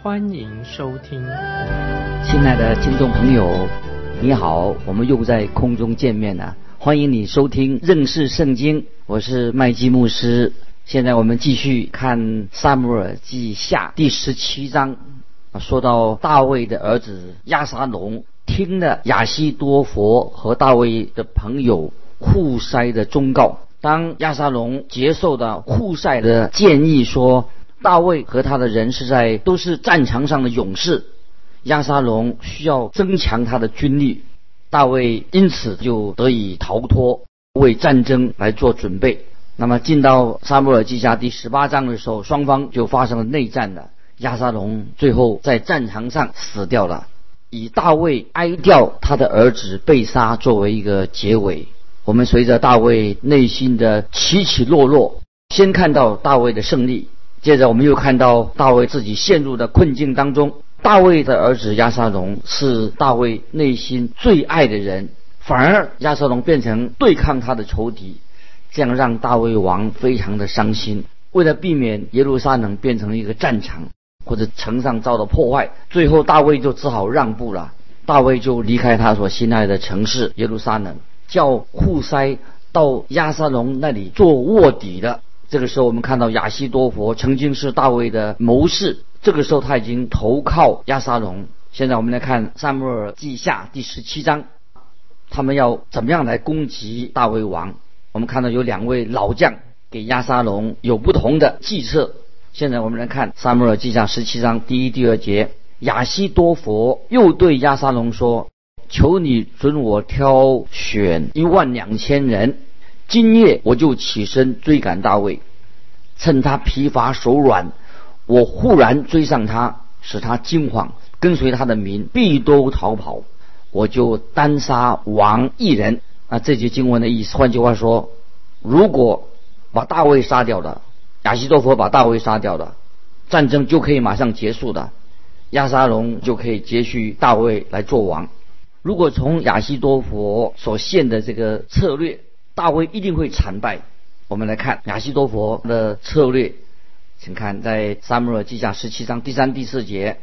欢迎收听。亲爱的听众朋友，你好，我们又在空中见面了。欢迎你收听认识圣经，我是麦基牧师。现在我们继续看《萨姆尔记下》第十七章，说到大卫的儿子亚沙龙听了亚西多佛和大卫的朋友户筛的忠告。当亚沙龙接受的户筛的建议说，大卫和他的人是在都是战场上的勇士，亚沙龙需要增强他的军力，大卫因此就得以逃脱，为战争来做准备。那么进到沙漠尔记下第十八章的时候，双方就发生了内战了。亚沙龙最后在战场上死掉了，以大卫哀悼他的儿子被杀作为一个结尾。我们随着大卫内心的起起落落，先看到大卫的胜利，接着我们又看到大卫自己陷入的困境当中。大卫的儿子亚沙龙是大卫内心最爱的人，反而亚沙龙变成对抗他的仇敌。这样让大卫王非常的伤心。为了避免耶路撒冷变成一个战场，或者城上遭到破坏，最后大卫就只好让步了。大卫就离开他所心爱的城市耶路撒冷，叫户筛到亚沙龙那里做卧底的。这个时候，我们看到亚西多佛曾经是大卫的谋士，这个时候他已经投靠亚沙龙。现在我们来看《撒母耳记下》第十七章，他们要怎么样来攻击大卫王？我们看到有两位老将给亚沙龙有不同的计策。现在我们来看《撒母耳记下》十七章第一、第二节。亚西多佛又对亚沙龙说：“求你准我挑选一万两千人，今夜我就起身追赶大卫，趁他疲乏手软，我忽然追上他，使他惊慌，跟随他的民必都逃跑，我就单杀王一人。”啊，这节经文的意思，换句话说，如果把大卫杀掉了，亚西多佛把大卫杀掉了，战争就可以马上结束的，亚沙龙就可以接续大卫来做王。如果从亚西多佛所献的这个策略，大卫一定会惨败。我们来看亚西多佛的策略，请看在撒母耳记下十七章第三、第四节，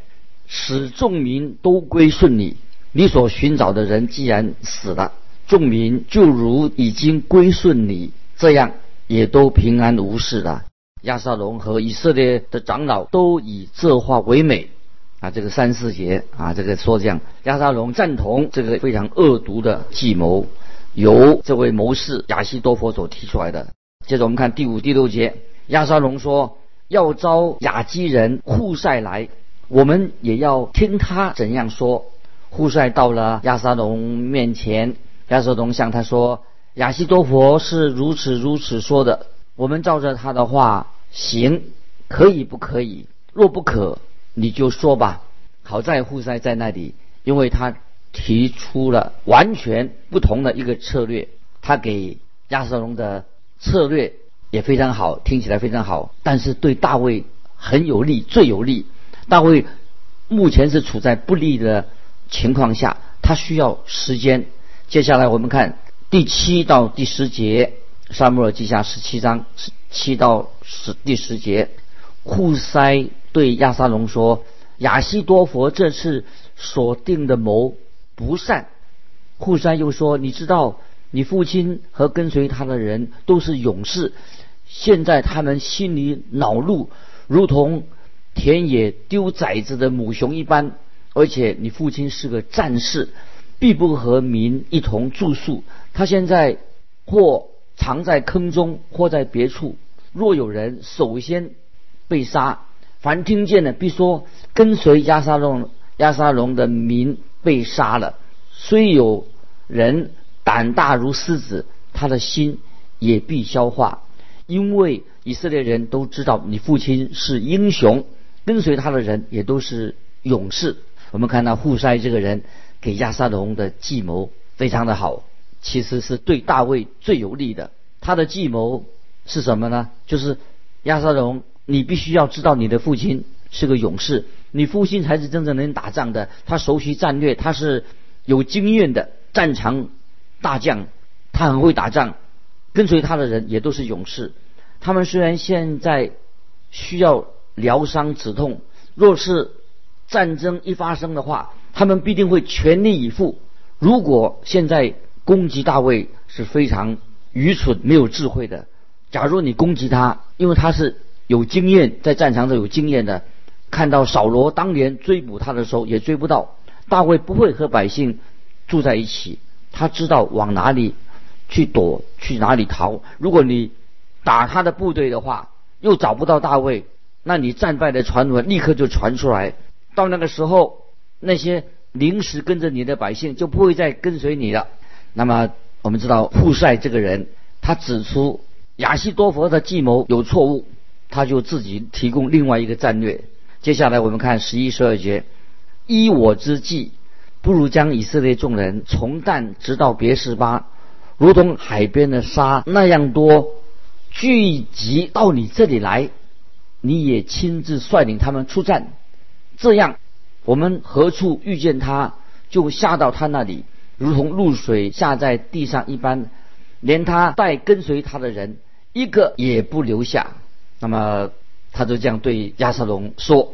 使众民都归顺你，你所寻找的人既然死了。众民就如已经归顺你，这样也都平安无事了。亚撒龙和以色列的长老都以这话为美啊！这个三四节啊，这个说这样，亚撒龙赞同这个非常恶毒的计谋，由这位谋士亚西多佛所提出来的。接着我们看第五、第六节，亚撒龙说要招亚基人户塞来，我们也要听他怎样说。户塞到了亚撒龙面前。亚瑟龙向他说：“亚西多佛是如此如此说的，我们照着他的话行，可以不可以？若不可，你就说吧。好在户塞在那里，因为他提出了完全不同的一个策略。他给亚瑟龙的策略也非常好，听起来非常好，但是对大卫很有利，最有利。大卫目前是处在不利的情况下，他需要时间。”接下来我们看第七到第十节，《沙漠耳记下》十七章十七到十第十节，户塞对亚沙龙说：“亚西多佛这次所定的谋不善。”户山又说：“你知道，你父亲和跟随他的人都是勇士，现在他们心里恼怒，如同田野丢崽子的母熊一般，而且你父亲是个战士。”必不和民一同住宿。他现在或藏在坑中，或在别处。若有人首先被杀，凡听见的必说：跟随亚沙龙、亚沙龙的民被杀了。虽有人胆大如狮子，他的心也必消化，因为以色列人都知道你父亲是英雄，跟随他的人也都是勇士。我们看到户筛这个人给亚撒龙的计谋非常的好，其实是对大卫最有利的。他的计谋是什么呢？就是亚撒龙，你必须要知道你的父亲是个勇士，你父亲才是真正能打仗的，他熟悉战略，他是有经验的战场大将，他很会打仗，跟随他的人也都是勇士。他们虽然现在需要疗伤止痛，若是战争一发生的话，他们必定会全力以赴。如果现在攻击大卫是非常愚蠢、没有智慧的。假如你攻击他，因为他是有经验，在战场上有经验的，看到扫罗当年追捕他的时候也追不到，大卫不会和百姓住在一起，他知道往哪里去躲，去哪里逃。如果你打他的部队的话，又找不到大卫，那你战败的传闻立刻就传出来。到那个时候，那些临时跟着你的百姓就不会再跟随你了。那么我们知道户帅这个人，他指出亚西多佛的计谋有错误，他就自己提供另外一个战略。接下来我们看十一、十二节：依我之计，不如将以色列众人从旦直到别是巴，如同海边的沙那样多，聚集到你这里来，你也亲自率领他们出战。这样，我们何处遇见他，就下到他那里，如同露水下在地上一般，连他带跟随他的人一个也不留下。那么，他就这样对亚瑟龙说：“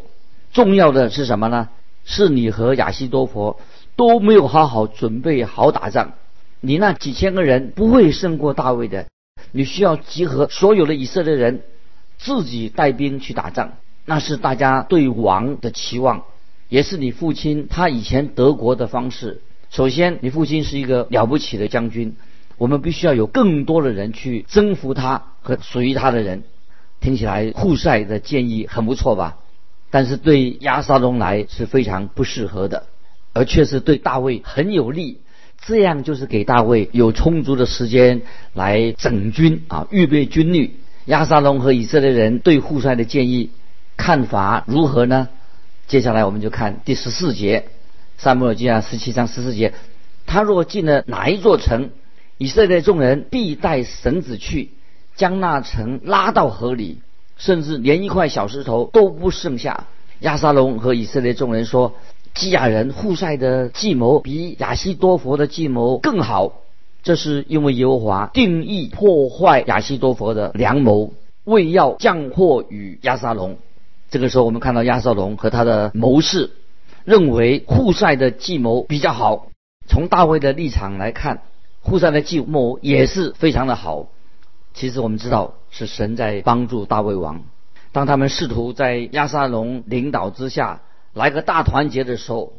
重要的是什么呢？是你和亚西多佛都没有好好准备好打仗。你那几千个人不会胜过大卫的。你需要集合所有的以色列人，自己带兵去打仗。”那是大家对王的期望，也是你父亲他以前德国的方式。首先，你父亲是一个了不起的将军，我们必须要有更多的人去征服他和属于他的人。听起来户塞的建议很不错吧？但是对亚沙龙来是非常不适合的，而却是对大卫很有利。这样就是给大卫有充足的时间来整军啊，预备军力。亚沙龙和以色列人对户塞的建议。看法如何呢？接下来我们就看第十四节，撒母耳记下十七章十四节。他若进了哪一座城，以色列众人必带绳子去，将那城拉到河里，甚至连一块小石头都不剩下。亚沙龙和以色列众人说：“基亚人户塞的计谋比亚西多佛的计谋更好。这是因为耶和华定义破坏亚西多佛的良谋，为要降祸与亚沙龙。”这个时候，我们看到亚瑟龙和他的谋士认为户塞的计谋比较好。从大卫的立场来看，户塞的计谋也是非常的好。其实我们知道是神在帮助大卫王。当他们试图在亚撒龙领导之下来个大团结的时候，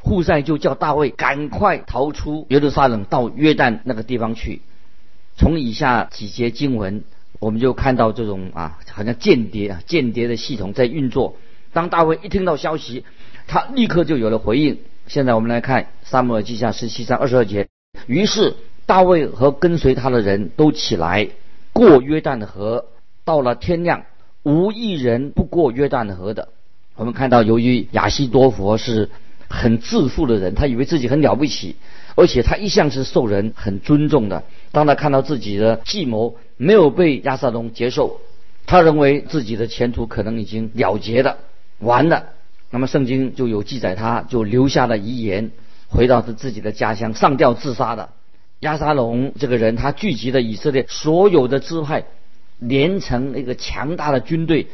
户塞就叫大卫赶快逃出耶路撒冷，到约旦那个地方去。从以下几节经文。我们就看到这种啊，好像间谍啊，间谍的系统在运作。当大卫一听到消息，他立刻就有了回应。现在我们来看《撒母耳记下》十七章二十二节。于是大卫和跟随他的人都起来过约旦河，到了天亮，无一人不过约旦河的。我们看到，由于亚西多佛是很自负的人，他以为自己很了不起，而且他一向是受人很尊重的。当他看到自己的计谋，没有被亚瑟龙接受，他认为自己的前途可能已经了结了，完了。那么圣经就有记载，他就留下了遗言，回到他自己的家乡上吊自杀的。亚沙龙这个人，他聚集了以色列所有的支派，连成一个强大的军队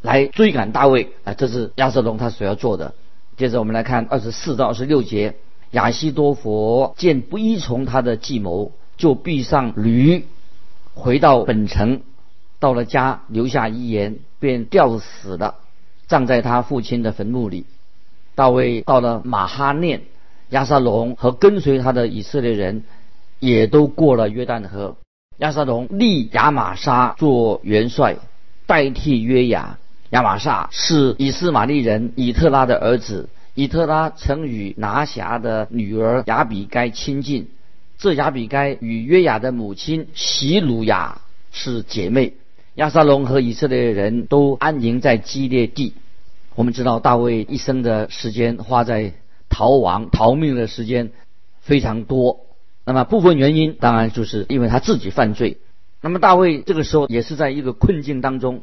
来追赶大卫啊！这是亚瑟龙他所要做的。接着我们来看二十四到二十六节，亚西多佛见不依从他的计谋，就闭上驴。回到本城，到了家，留下遗言，便吊死了，葬在他父亲的坟墓里。大卫到了马哈念，亚撒龙和跟随他的以色列人也都过了约旦河。亚撒龙立亚玛沙做元帅，代替约雅。亚玛沙是以斯玛利人以特拉的儿子，以特拉曾与拿辖的女儿亚比该亲近。这亚比该与约雅的母亲席鲁雅是姐妹。亚撒龙和以色列人都安营在基列地。我们知道大卫一生的时间花在逃亡、逃命的时间非常多。那么部分原因当然就是因为他自己犯罪。那么大卫这个时候也是在一个困境当中，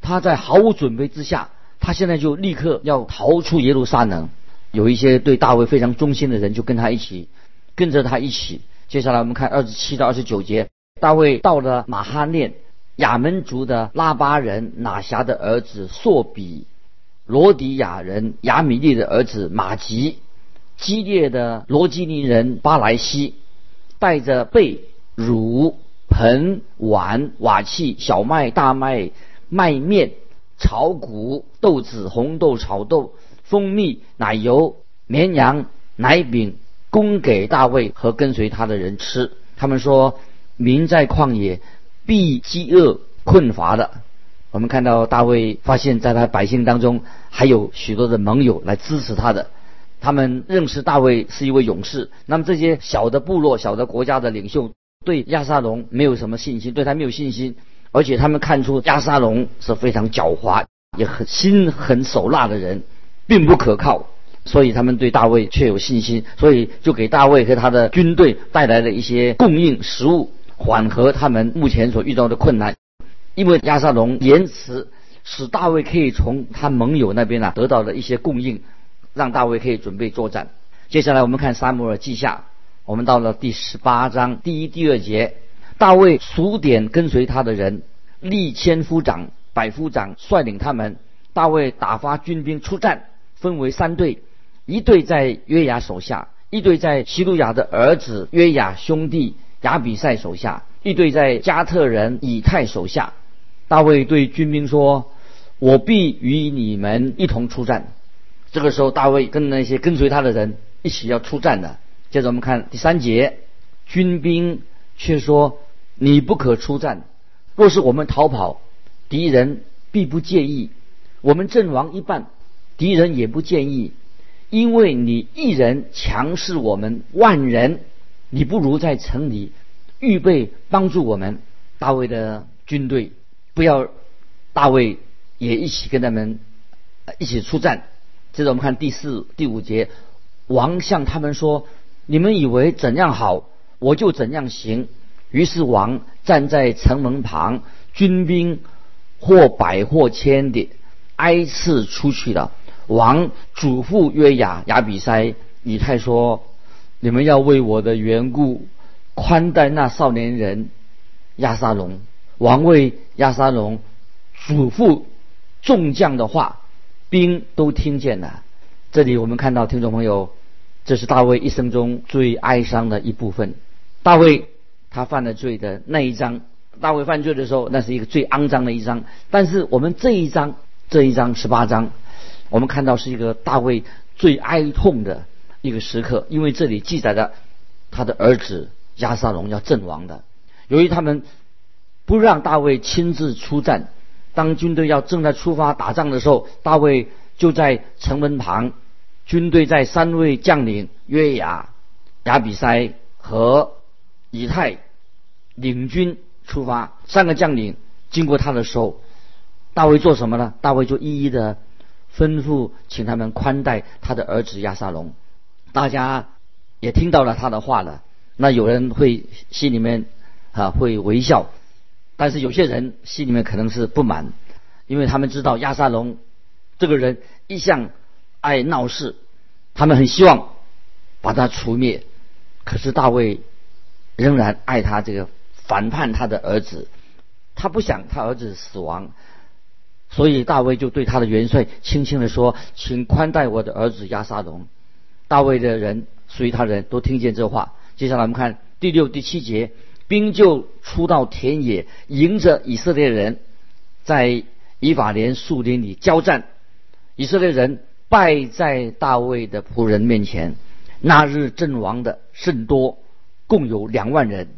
他在毫无准备之下，他现在就立刻要逃出耶路撒冷。有一些对大卫非常忠心的人就跟他一起，跟着他一起。接下来我们看二十七到二十九节，大卫到了马哈念，亚门族的拉巴人拿辖的儿子朔比，罗迪亚人亚米利的儿子马吉，激烈的罗基尼人巴莱西，带着被、乳、盆、碗、瓦器、小麦、大麦、麦面、炒谷、豆子、红豆、炒豆。蜂蜜、奶油、绵羊、奶饼，供给大卫和跟随他的人吃。他们说：“民在旷野必饥饿困乏的。”我们看到大卫发现，在他百姓当中还有许多的盟友来支持他的。他们认识大卫是一位勇士。那么这些小的部落、小的国家的领袖对亚沙龙没有什么信心，对他没有信心，而且他们看出亚沙龙是非常狡猾、也很心狠手辣的人。并不可靠，所以他们对大卫却有信心，所以就给大卫和他的军队带来了一些供应食物，缓和他们目前所遇到的困难。因为亚沙龙延迟使大卫可以从他盟友那边啊得到了一些供应，让大卫可以准备作战。接下来我们看撒母耳记下，我们到了第十八章第一、第二节，大卫数点跟随他的人，立千夫长、百夫长率领他们，大卫打发军兵出战。分为三队，一队在约雅手下，一队在希路亚的儿子约雅兄弟亚比赛手下，一队在加特人以太手下。大卫对军兵说：“我必与你们一同出战。”这个时候，大卫跟那些跟随他的人一起要出战的。接着我们看第三节，军兵却说：“你不可出战，若是我们逃跑，敌人必不介意，我们阵亡一半。”敌人也不介意，因为你一人强势我们万人，你不如在城里预备帮助我们大卫的军队，不要大卫也一起跟他们一起出战。接着我们看第四、第五节，王向他们说：“你们以为怎样好，我就怎样行。”于是王站在城门旁，军兵或百或千的挨次出去了。王嘱咐约雅、亚比塞、以太说：“你们要为我的缘故宽待那少年人亚沙龙。”王为亚沙龙嘱咐众将的话，兵都听见了。这里我们看到，听众朋友，这是大卫一生中最哀伤的一部分。大卫他犯了罪的那一章，大卫犯罪的时候，那是一个最肮脏的一章。但是我们这一章，这一章十八章。我们看到是一个大卫最哀痛的一个时刻，因为这里记载着他的儿子亚沙龙要阵亡的。由于他们不让大卫亲自出战，当军队要正在出发打仗的时候，大卫就在城门旁，军队在三位将领约雅、亚比塞和以太领军出发。三个将领经过他的时候，大卫做什么呢？大卫就一一的。吩咐请他们宽待他的儿子亚沙龙，大家也听到了他的话了。那有人会心里面啊会微笑，但是有些人心里面可能是不满，因为他们知道亚沙龙这个人一向爱闹事，他们很希望把他除灭。可是大卫仍然爱他这个反叛他的儿子，他不想他儿子死亡。所以大卫就对他的元帅轻轻地说：“请宽待我的儿子亚沙龙。”大卫的人随他人都听见这话。接下来我们看第六、第七节，兵就出到田野，迎着以色列人，在以法莲树林里交战。以色列人败在大卫的仆人面前。那日阵亡的甚多，共有两万人。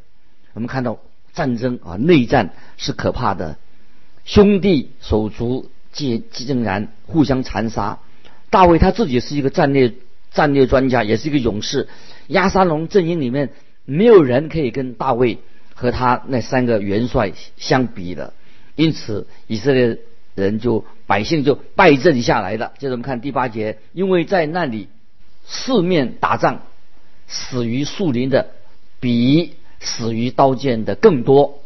我们看到战争啊，内战是可怕的。兄弟手足竟竟然互相残杀。大卫他自己是一个战略战略专家，也是一个勇士。亚沙龙阵营里面没有人可以跟大卫和他那三个元帅相比的。因此，以色列人就百姓就败阵下来了。接着我们看第八节，因为在那里四面打仗，死于树林的比死于刀剑的更多。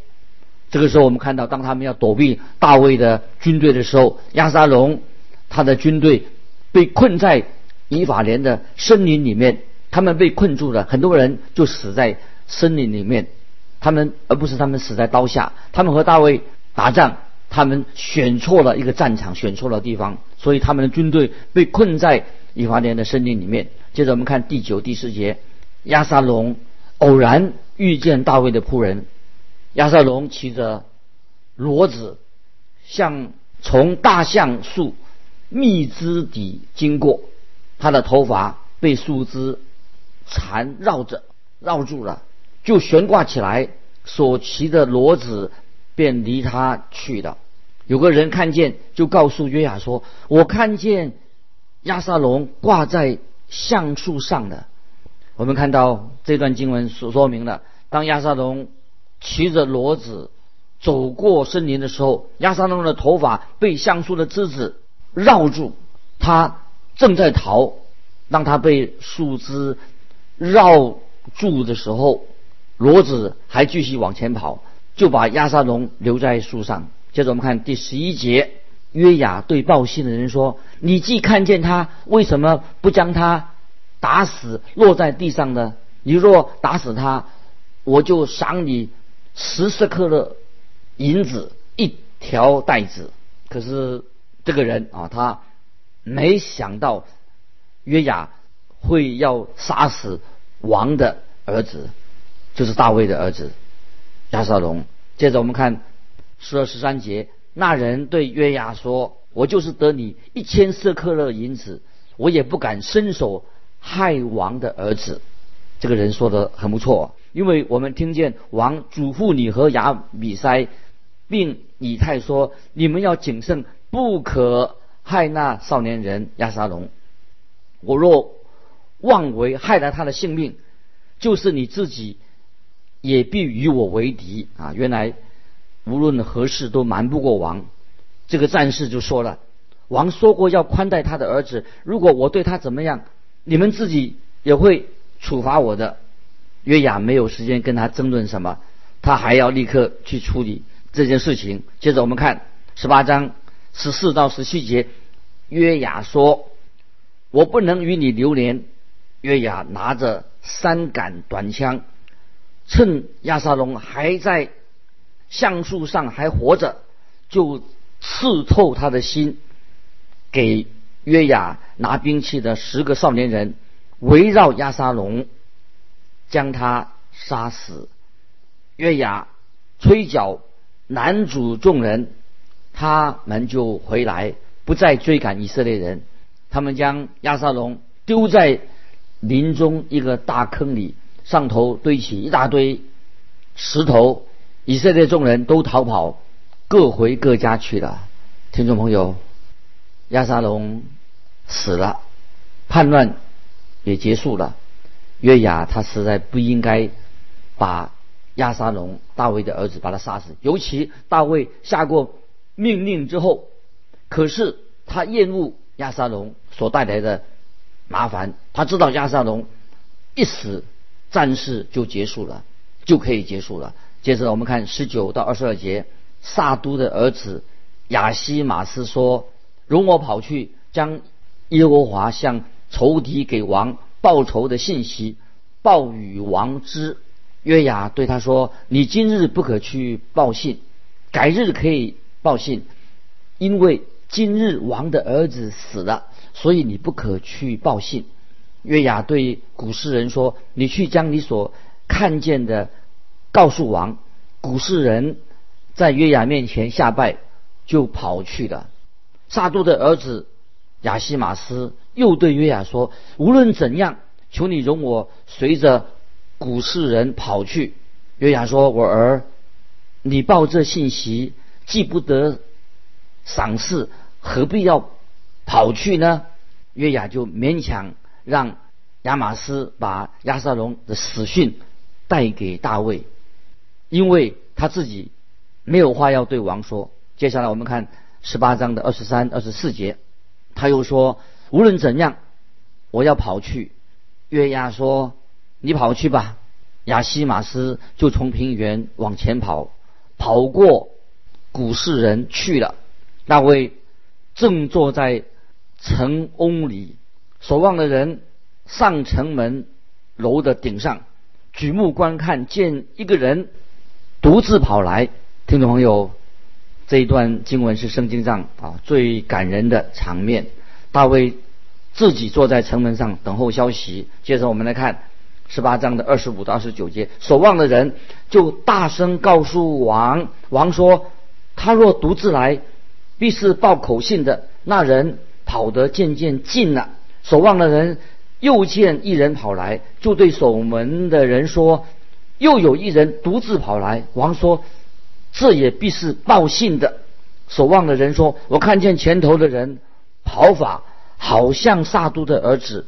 这个时候，我们看到，当他们要躲避大卫的军队的时候，亚沙龙他的军队被困在以法莲的森林里面，他们被困住了，很多人就死在森林里面，他们而不是他们死在刀下。他们和大卫打仗，他们选错了一个战场，选错了地方，所以他们的军队被困在以法莲的森林里面。接着我们看第九、第十节，亚沙龙偶然遇见大卫的仆人。亚瑟龙骑着骡子，像从大橡树密枝底经过，他的头发被树枝缠绕着绕住了，就悬挂起来，所骑的骡子便离他去了。有个人看见，就告诉约雅说：“我看见亚萨龙挂在橡树上的。”我们看到这段经文所说明了，当亚萨龙。骑着骡子走过森林的时候，亚沙龙的头发被橡树的枝子绕住，他正在逃。让他被树枝绕住的时候，骡子还继续往前跑，就把亚沙龙留在树上。接着我们看第十一节，约雅对报信的人说：“你既看见他，为什么不将他打死，落在地上呢？你若打死他，我就赏你。”十四克的银子一条带子，可是这个人啊，他没想到约雅会要杀死王的儿子，就是大卫的儿子亚沙龙。接着我们看十二十三节，那人对约雅说：“我就是得你一千色克勒银子，我也不敢伸手害王的儿子。”这个人说的很不错。因为我们听见王嘱咐你和亚比塞，并以太说：“你们要谨慎，不可害那少年人亚沙龙。我若妄为害了他的性命，就是你自己也必与我为敌啊！”原来无论何事都瞒不过王。这个战士就说了：“王说过要宽待他的儿子，如果我对他怎么样，你们自己也会处罚我的。”约雅没有时间跟他争论什么，他还要立刻去处理这件事情。接着我们看十八章十四到十七节，约雅说：“我不能与你流连。”约雅拿着三杆短枪，趁亚沙龙还在橡树上还活着，就刺透他的心。给约雅拿兵器的十个少年人围绕亚沙龙。将他杀死。约雅吹角，男主众人，他们就回来，不再追赶以色列人。他们将亚沙龙丢在林中一个大坑里，上头堆起一大堆石头。以色列众人都逃跑，各回各家去了。听众朋友，亚沙龙死了，叛乱也结束了。约雅他实在不应该把亚沙龙大卫的儿子把他杀死，尤其大卫下过命令之后，可是他厌恶亚沙龙所带来的麻烦，他知道亚沙龙一死，战事就结束了，就可以结束了。接着我们看十九到二十二节，萨都的儿子亚西马斯说：“容我跑去将耶和华向仇敌给王。”报仇的信息报与王之。约雅对他说：“你今日不可去报信，改日可以报信，因为今日王的儿子死了，所以你不可去报信。”约雅对古诗人说：“你去将你所看见的告诉王。”古诗人在约雅面前下拜，就跑去了。撒都的儿子亚西马斯。又对约雅说：“无论怎样，求你容我随着古世人跑去。”约雅说：“我儿，你报这信息，既不得赏赐，何必要跑去呢？”约雅就勉强让亚玛斯把亚撒龙的死讯带给大卫，因为他自己没有话要对王说。接下来我们看十八章的二十三、二十四节，他又说：“无论怎样，我要跑去。”约押说：“你跑去吧。”亚西马斯就从平原往前跑，跑过古世人去了。大卫正坐在城瓯里，守望的人上城门楼的顶上，举目观看，见一个人独自跑来。听众朋友，这一段经文是圣经上啊最感人的场面。大卫自己坐在城门上等候消息。接着我们来看。十八章的二十五到二十九节，守望的人就大声告诉王，王说：“他若独自来，必是报口信的。”那人跑得渐渐近了，守望的人又见一人跑来，就对守门的人说：“又有一人独自跑来。”王说：“这也必是报信的。”守望的人说：“我看见前头的人跑法，好像萨都的儿子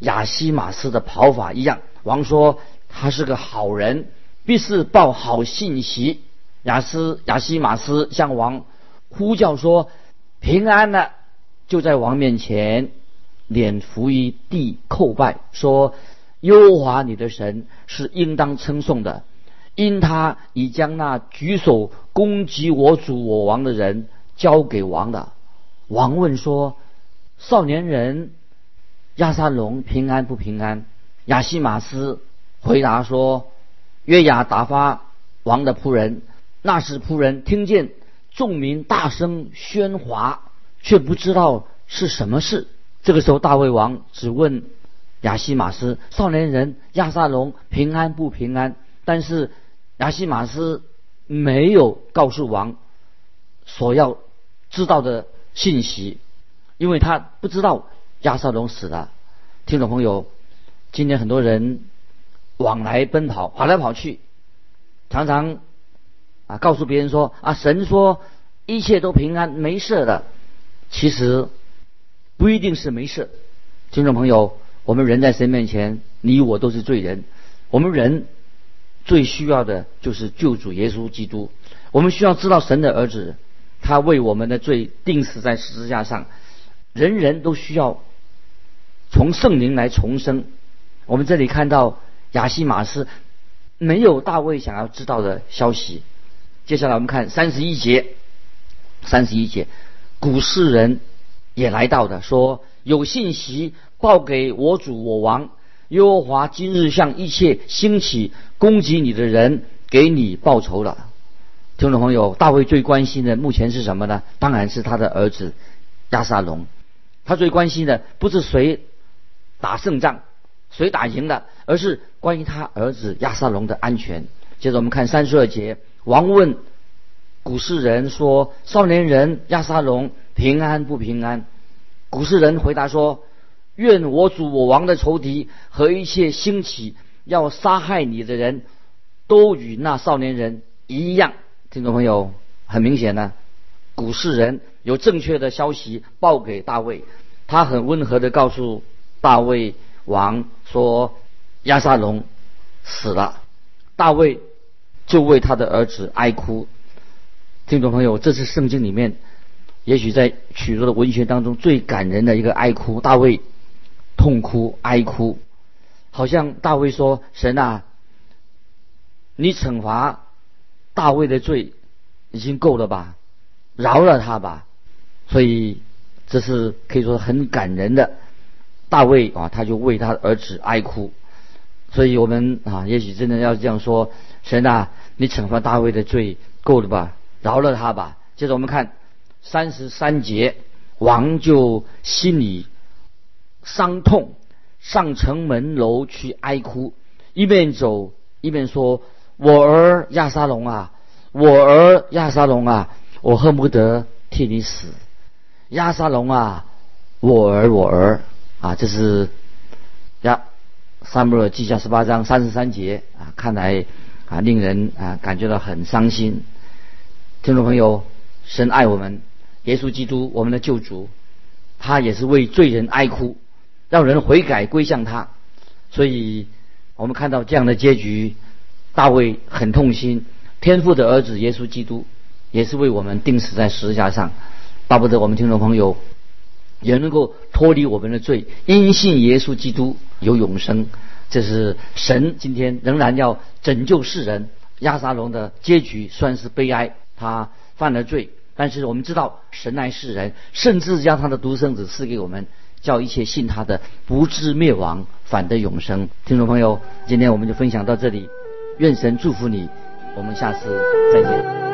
亚西马斯的跑法一样。”王说：“他是个好人，必是报好信息。”亚斯亚西马斯向王呼叫说：“平安了！”就在王面前，脸伏于地叩拜，说：“优华你的神是应当称颂的，因他已将那举手攻击我主我王的人交给王了。”王问说：“少年人亚沙龙平安不平安？”亚西马斯回答说：“约雅打发王的仆人，那时仆人听见众民大声喧哗，却不知道是什么事。这个时候，大卫王只问亚西马斯少年人亚萨龙平安不平安。但是亚西马斯没有告诉王所要知道的信息，因为他不知道亚萨龙死了。听众朋友。”今天很多人往来奔跑，跑来跑去，常常啊告诉别人说啊神说一切都平安没事的，其实不一定是没事。听众朋友，我们人在神面前，你我都是罪人，我们人最需要的就是救主耶稣基督。我们需要知道神的儿子，他为我们的罪定死在十字架上，人人都需要从圣灵来重生。我们这里看到亚西马斯没有大卫想要知道的消息。接下来我们看三十一节，三十一节，古世人也来到的，说有信息报给我主我王，耶和华今日向一切兴起攻击你的人给你报仇了。听众朋友，大卫最关心的目前是什么呢？当然是他的儿子亚沙龙。他最关心的不是谁打胜仗。谁打赢了，而是关于他儿子亚撒龙的安全。接着我们看三十二节，王问古世人说：“少年人亚撒龙平安不平安？”古世人回答说：“愿我主我王的仇敌和一切兴起要杀害你的人都与那少年人一样。”听众朋友，很明显呢，古世人有正确的消息报给大卫，他很温和的告诉大卫。王说：“亚撒龙死了。”大卫就为他的儿子哀哭。听众朋友，这是圣经里面，也许在许多的文学当中最感人的一个哀哭。大卫痛哭哀哭，好像大卫说：“神啊，你惩罚大卫的罪已经够了吧？饶了他吧。”所以这是可以说很感人的。大卫啊，他就为他儿子哀哭，所以我们啊，也许真的要这样说：神啊，你惩罚大卫的罪够了吧？饶了他吧。接着我们看三十三节，王就心里伤痛，上城门楼去哀哭，一边走一边说：“我儿亚沙龙啊，我儿亚沙龙啊，我恨不得替你死，亚沙龙啊，我儿我儿。”啊，这是呀，萨母尔记下十八章三十三节啊，看来啊，令人啊感觉到很伤心。听众朋友，神爱我们，耶稣基督我们的救主，他也是为罪人哀哭，让人悔改归向他。所以，我们看到这样的结局，大卫很痛心。天父的儿子耶稣基督，也是为我们钉死在十字架上。巴不得我们听众朋友也能够脱离我们的罪，因信耶稣基督有永生。这是神今天仍然要拯救世人。亚撒龙的结局算是悲哀，他犯了罪，但是我们知道神爱世人，甚至将他的独生子赐给我们，叫一切信他的不至灭亡，反得永生。听众朋友，今天我们就分享到这里，愿神祝福你，我们下次再见。